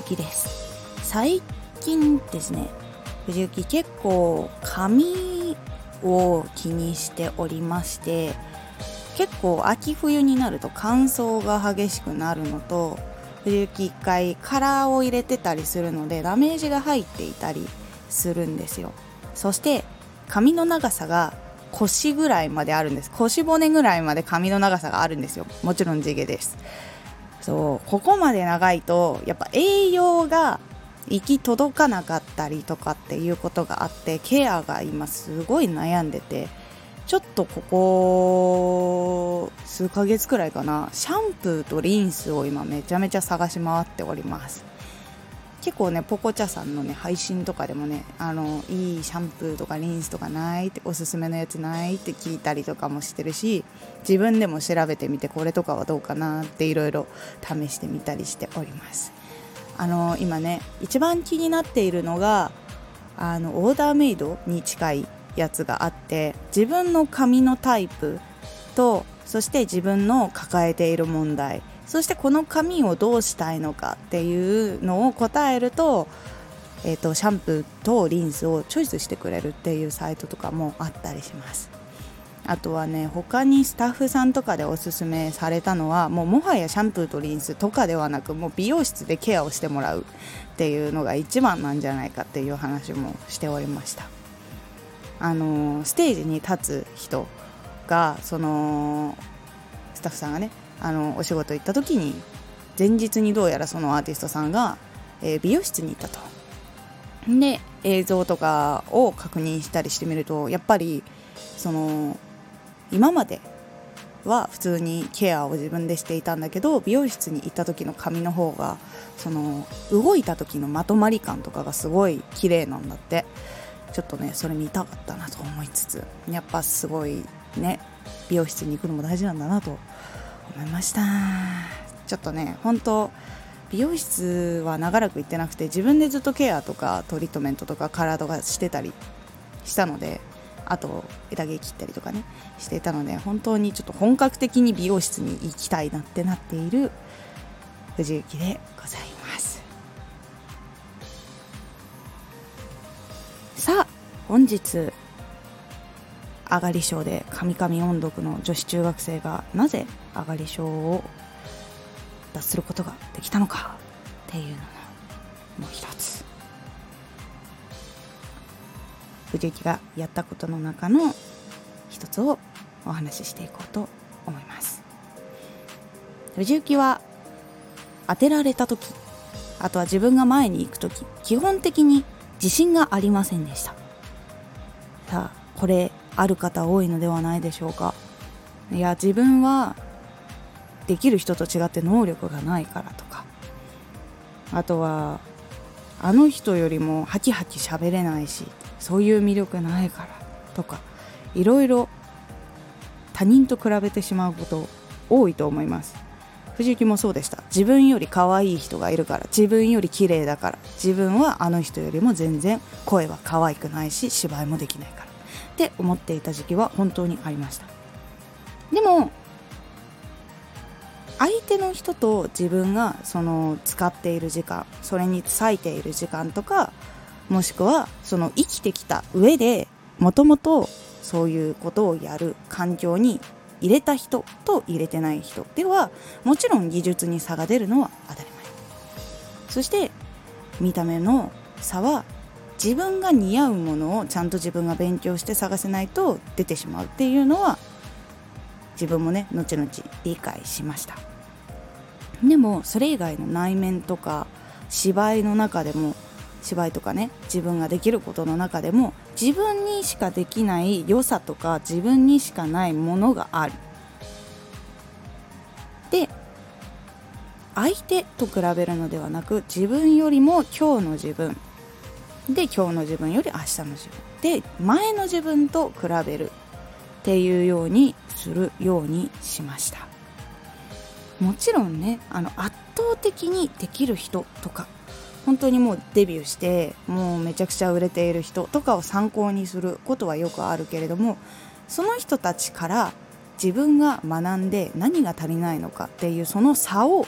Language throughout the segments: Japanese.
藤幸です。最近ですね藤幸結構髪を気にしておりまして結構秋冬になると乾燥が激しくなるのと藤幸一回カラーを入れてたりするのでダメージが入っていたりするんですよ。そして髪の長さが腰ぐらいまであるんです。腰骨ぐらいまで髪の長さがあるんですよ。もちろん地毛です。そうここまで長いとやっぱ栄養が行き届かなかったりとかっていうことがあってケアが今すごい悩んでてちょっとここ数ヶ月くらいかなシャンプーとリンスを今めちゃめちゃ探し回っております。結構ねポコチャさんのね配信とかでもねあのいいシャンプーとかリンスとかないっておすすめのやつないって聞いたりとかもしてるし自分でも調べてみてこれとかはどうかなっていろいろ試してみたりしております。あの今ね一番気になっているのがあのオーダーメイドに近いやつがあって自分の髪のタイプとそして自分の抱えている問題そしてこの髪をどうしたいのかっていうのを答えると,、えーと、シャンプーとリンスをチョイスしてくれるっていうサイトとかもあったりします。あとはね他にスタッフさんとかでおすすめされたのはもうもはやシャンプーとリンスとかではなくもう美容室でケアをしてもらうっていうのが一番なんじゃないかっていう話もしておりました。あのステージに立つ人がそのスタッフさんがねあのお仕事行った時に前日にどうやらそのアーティストさんが、えー、美容室に行ったと。で映像とかを確認したりしてみるとやっぱりその今までは普通にケアを自分でしていたんだけど美容室に行った時の髪の方がその動いた時のまとまり感とかがすごい綺麗なんだってちょっとねそれ見たかったなと思いつつやっぱすごいね美容室に行くのも大事なんだなと思いました。ちょっとね本当美容室は長らく行ってなくて自分でずっとケアとかトリートメントとか体がしてたりしたのであと枝毛切ったりとかねしていたので本当にちょっと本格的に美容室に行きたいなってなっている藤幸でございます。さあ本日上がり症で神々音読の女子中学生がなぜ上がり症を脱することができたのかっていうののもう一つ。藤幸がやったことの中の一つをお話ししていこうと思います。藤幸は当てられた時あとは自分が前に行く時基本的に自信がありませんでした。さあこれある方多いのではないでしょうか。いや自分はできる人と違って能力がないからとか。あとはあの人よりもハキハキ喋れないしそういう魅力ないからとか。いろいろ他人と比べてしまうこと多いと思います。藤木もそうでした。自分より可愛い人がいるから自分より綺麗だから自分はあの人よりも全然声は可愛くないし芝居もできない。って思っていた時期は本当にありました。でも相手の人と自分がその使っている時間それに割いている時間とかもしくはその生きてきた上でもともとそういうことをやる環境に入れた人と入れてない人ではもちろん技術に差が出るのは当たり前。そして見た目の差は自分が似合うものをちゃんと自分が勉強して探せないと出てしまうっていうのは自分もね後々理解しました。でもそれ以外の内面とか芝居の中でも芝居とかね自分ができることの中でも自分にしかできない良さとか自分にしかないものがある。で相手と比べるのではなく自分よりも今日の自分で今日の自分より明日の自分。で前の自分と比べるっていうようにするようにしました。もちろんねあの圧倒的にできる人とか本当にもうデビューしてもうめちゃくちゃ売れている人とかを参考にすることはよくあるけれどもその人たちから自分が学んで何が足りないのかっていうその差を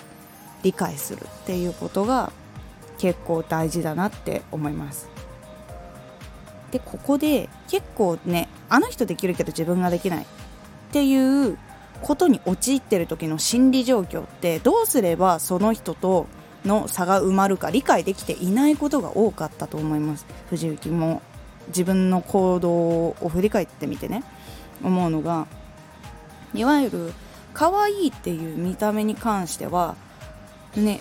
理解するっていうことが結構大事だなって思います。でここで結構ねあの人できるけど自分ができないっていうことに陥ってる時の心理状況ってどうすればその人との差が埋まるか理解できていないことが多かったと思います。藤幸も自分の行動を振り返ってみてね思うのがいわゆる可愛いっていう見た目に関してはね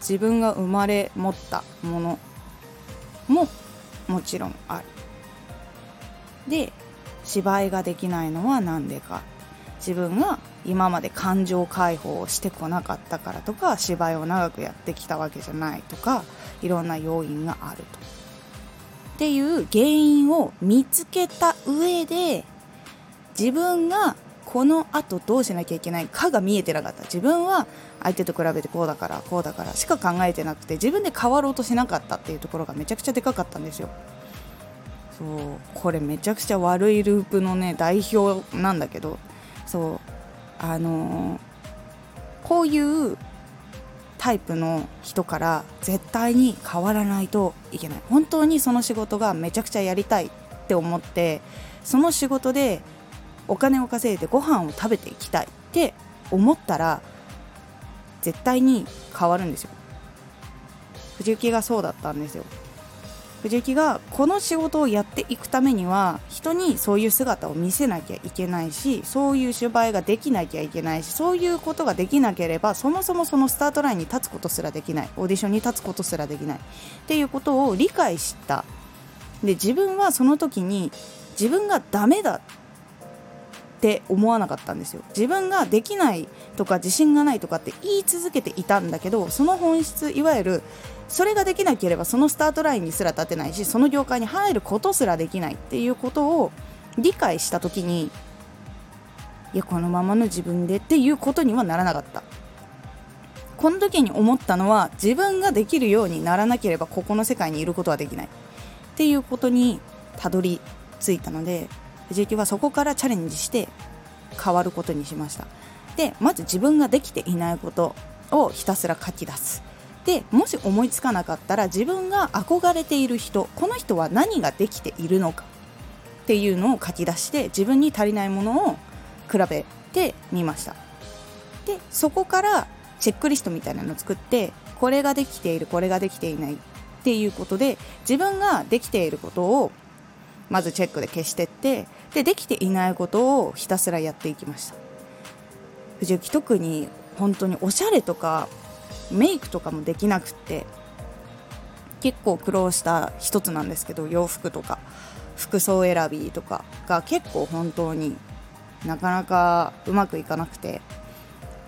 自分が生まれ持ったものももちろんあるで芝居ができないのは何でか自分が今まで感情解放をしてこなかったからとか芝居を長くやってきたわけじゃないとかいろんな要因があると。っていう原因を見つけた上で自分がこのあとどうしなきゃいけないかが見えてなかった自分は相手と比べてこうだからこうだからしか考えてなくて自分で変わろうとしなかったっていうところがめちゃくちゃでかかったんですよ。そうこれめちゃくちゃ悪いループのね代表なんだけどそうあのー、こういうタイプの人から絶対に変わらないといけない本当にその仕事がめちゃくちゃやりたいって思ってその仕事でお金を稼いでご飯を食べていきたいって思ったら絶対に変わるんですよ。藤幸がそうだったんですよ。藤幸がこの仕事をやっていくためには人にそういう姿を見せなきゃいけないしそういう芝居ができなきゃいけないしそういうことができなければそもそもそのスタートラインに立つことすらできない。オーディションに立つことすらできない。っていうことを理解した。で自分はその時に自分がダメだって思わなかったんですよ。自分ができないとか自信がないとかって言い続けていたんだけどその本質いわゆるそれができなければそのスタートラインにすら立てないしその業界に入ることすらできないっていうことを理解した時にいやこのままの自分でっていうことにはならなかった。この時に思ったのは自分ができるようにならなければここの世界にいることはできない。っていうことにたどり着いたので藤木はそこからチャレンジして変わることにしました。でまず自分ができていないことをひたすら書き出す。でもし思いつかなかったら自分が憧れている人この人は何ができているのか。っていうのを書き出して自分に足りないものを比べてみました。でそこからチェックリストみたいなのを作ってこれができているこれができていないっていうことで自分ができていることをまずチェックで消してってでできていないことをひたすらやっていきました。藤幸特に本当におしゃれとかメイクとかもできなくって結構苦労した一つなんですけど洋服とか服装選びとかが結構本当になかなかうまくいかなくて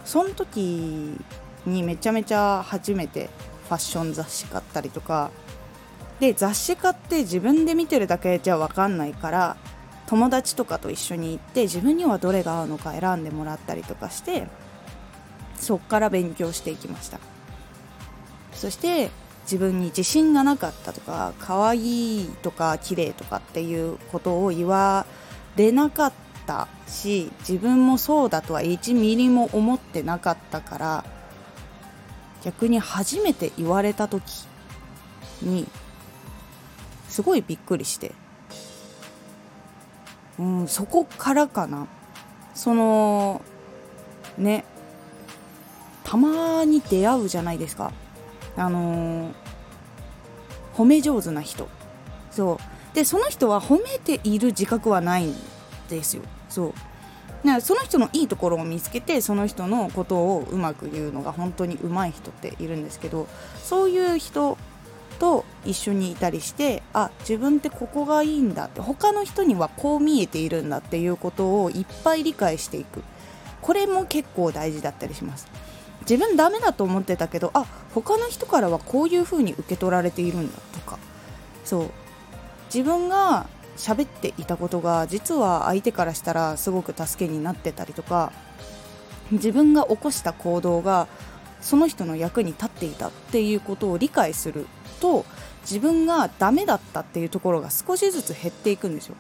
その時にめちゃめちゃ初めてファッション雑誌買ったりとかで雑誌買って自分で見てるだけじゃ分かんないから友達とかと一緒に行って自分にはどれが合うのか選んでもらったりとかしてそっから勉強していきました。そして自分に自信がなかったとか可愛いとか綺麗とかっていうことを言われなかったし自分もそうだとは1ミリも思ってなかったから逆に初めて言われた時にすごいびっくりして。うんそこからかな。そのね。たまに出会うじゃないですか。あのー、褒め上手な人。そう。でその人は褒めている自覚はないんですよ。そう。だその人のいいところを見つけてその人のことをうまく言うのが本当に上手い人っているんですけどそういう人と一緒にいたりしてあ自分ってここがいいんだって他の人にはこう見えているんだっていうことをいっぱい理解していく。これも結構大事だったりします。自分ダメだと思ってたけどあ他の人からはこういう風に受け取られているんだとか。そう。自分が喋っていたことが実は相手からしたらすごく助けになってたりとか自分が起こした行動がその人の役に立っていたっていうことを理解すると自分がダメだったっていうところが少しずつ減っていくんですよ。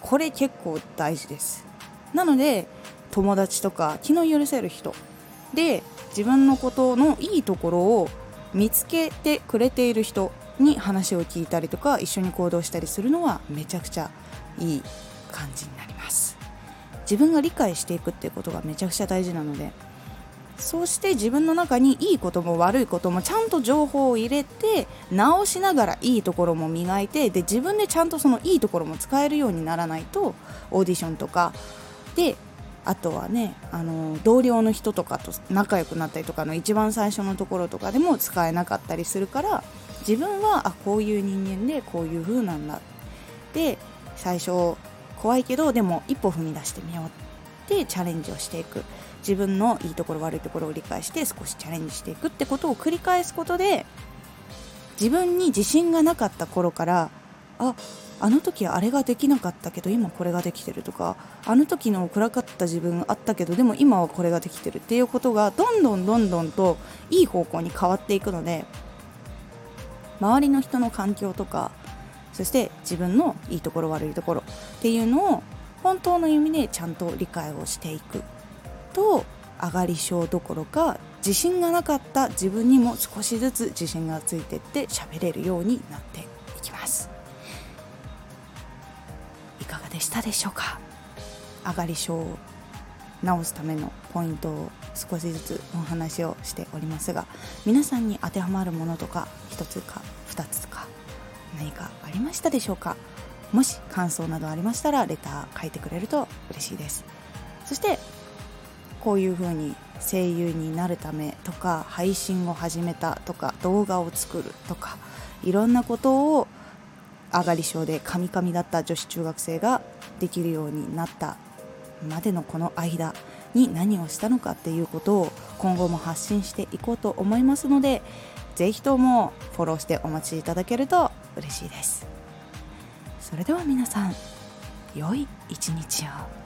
これ結構大事です。なので友達とか気の許せる人。で自分のことのいいところを見つけてくれている人に話を聞いたりとか一緒に行動したりするのはめちゃくちゃいい感じになります。自分が理解していくっていうことがめちゃくちゃ大事なのでそうして自分の中にいいことも悪いこともちゃんと情報を入れて直しながらいいところも磨いてで自分でちゃんとそのいいところも使えるようにならないとオーディションとか。であとはねあの同僚の人とかと仲良くなったりとかの一番最初のところとかでも使えなかったりするから自分はあこういう人間でこういう風なんだ。で最初怖いけどでも一歩踏み出してみようってチャレンジをしていく。自分のいいところ悪いところを理解して少しチャレンジしていくってことを繰り返すことで自分に自信がなかった頃からああの時あれができなかったけど今これができてるとかあの時の暗かった自分あったけどでも今はこれができてるっていうことがどんどんどんどんといい方向に変わっていくので周りの人の環境とかそして自分のいいところ悪いところっていうのを本当の意味でちゃんと理解をしていく。と上がり症どころか自信がなかった自分にも少しずつ自信がついてって喋れるようになっていきます。いかがでしたでしょうか？上がり症を治すためのポイントを少しずつお話をしておりますが皆さんに当てはまるものとか1つか2つか何かありましたでしょうか？もし感想などありましたらレター書いてくれると嬉しいです。そしてこういう風に声優になるためとか配信を始めたとか動画を作るとかいろんなことを上がり症でカミカミだった女子中学生ができるようになったまでのこの間に何をしたのかっていうことを今後も発信していこうと思いますのでぜひともフォローしてお待ちいただけると嬉しいです。それでは皆さん良い一日を。